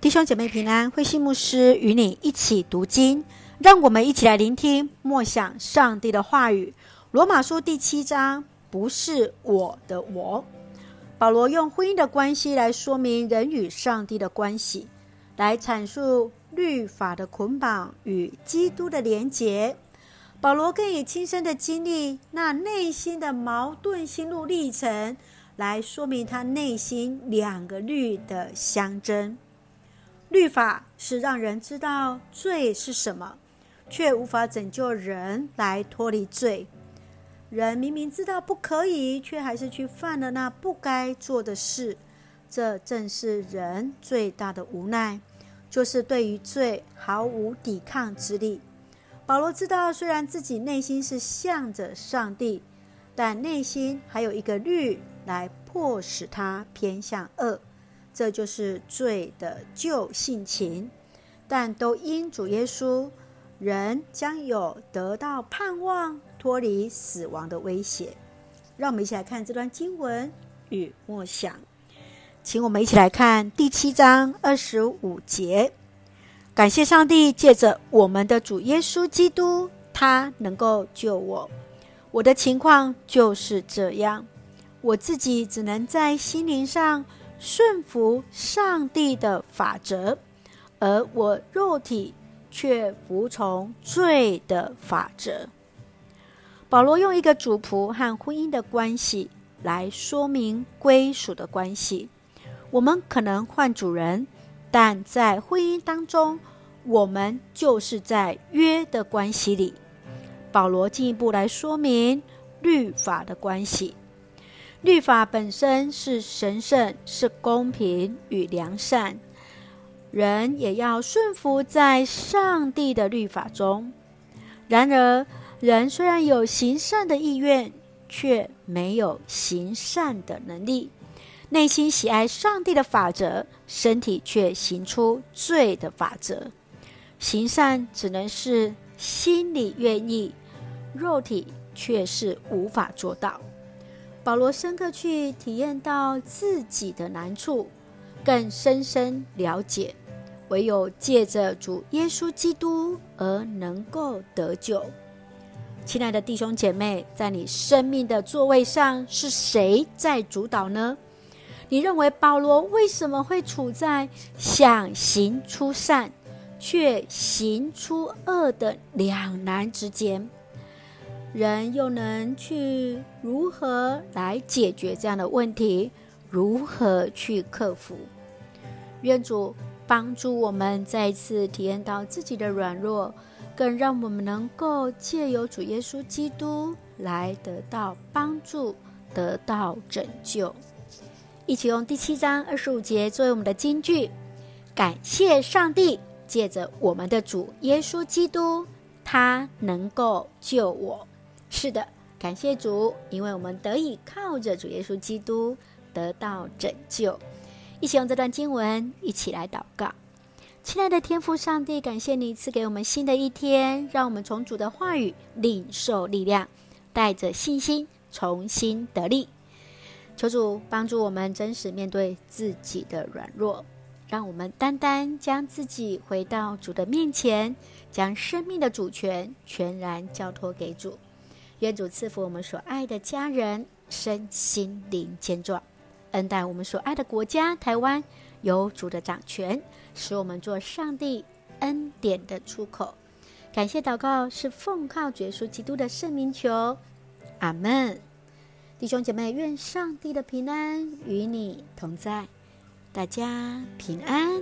弟兄姐妹平安，慧馨牧师与你一起读经，让我们一起来聆听默想上帝的话语。罗马书第七章，不是我的我。保罗用婚姻的关系来说明人与上帝的关系，来阐述律法的捆绑与基督的连结。保罗更以亲身的经历，那内心的矛盾心路历程，来说明他内心两个律的相争。律法是让人知道罪是什么，却无法拯救人来脱离罪。人明明知道不可以，却还是去犯了那不该做的事。这正是人最大的无奈，就是对于罪毫无抵抗之力。保罗知道，虽然自己内心是向着上帝，但内心还有一个律来迫使他偏向恶。这就是罪的旧性情，但都因主耶稣，人将有得到盼望，脱离死亡的威胁。让我们一起来看这段经文与默想，请我们一起来看第七章二十五节。感谢上帝，借着我们的主耶稣基督，他能够救我。我的情况就是这样，我自己只能在心灵上。顺服上帝的法则，而我肉体却服从罪的法则。保罗用一个主仆和婚姻的关系来说明归属的关系。我们可能换主人，但在婚姻当中，我们就是在约的关系里。保罗进一步来说明律法的关系。律法本身是神圣、是公平与良善，人也要顺服在上帝的律法中。然而，人虽然有行善的意愿，却没有行善的能力。内心喜爱上帝的法则，身体却行出罪的法则。行善只能是心里愿意，肉体却是无法做到。保罗深刻去体验到自己的难处，更深深了解，唯有借着主耶稣基督而能够得救。亲爱的弟兄姐妹，在你生命的座位上是谁在主导呢？你认为保罗为什么会处在想行出善却行出恶的两难之间？人又能去如何来解决这样的问题？如何去克服？愿主帮助我们再次体验到自己的软弱，更让我们能够借由主耶稣基督来得到帮助，得到拯救。一起用第七章二十五节作为我们的金句。感谢上帝，借着我们的主耶稣基督，他能够救我。是的，感谢主，因为我们得以靠着主耶稣基督得到拯救。一起用这段经文一起来祷告。亲爱的天父上帝，感谢你赐给我们新的一天，让我们从主的话语领受力量，带着信心重新得力。求主帮助我们真实面对自己的软弱，让我们单单将自己回到主的面前，将生命的主权全然交托给主。愿主赐福我们所爱的家人身心灵健壮，恩待我们所爱的国家台湾有主的掌权，使我们做上帝恩典的出口。感谢祷告是奉靠耶稣基督的圣名求，阿门。弟兄姐妹，愿上帝的平安与你同在，大家平安。